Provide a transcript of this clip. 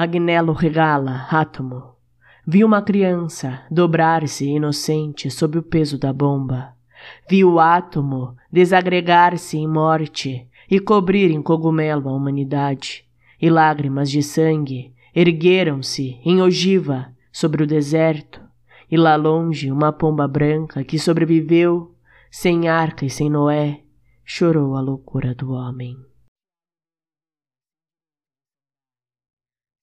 Agnello regala, átomo. Vi uma criança dobrar-se inocente sob o peso da bomba. Vi o átomo desagregar-se em morte e cobrir em cogumelo a humanidade. E lágrimas de sangue ergueram-se em ogiva sobre o deserto. E lá longe uma pomba branca que sobreviveu, sem arca e sem Noé, chorou a loucura do homem.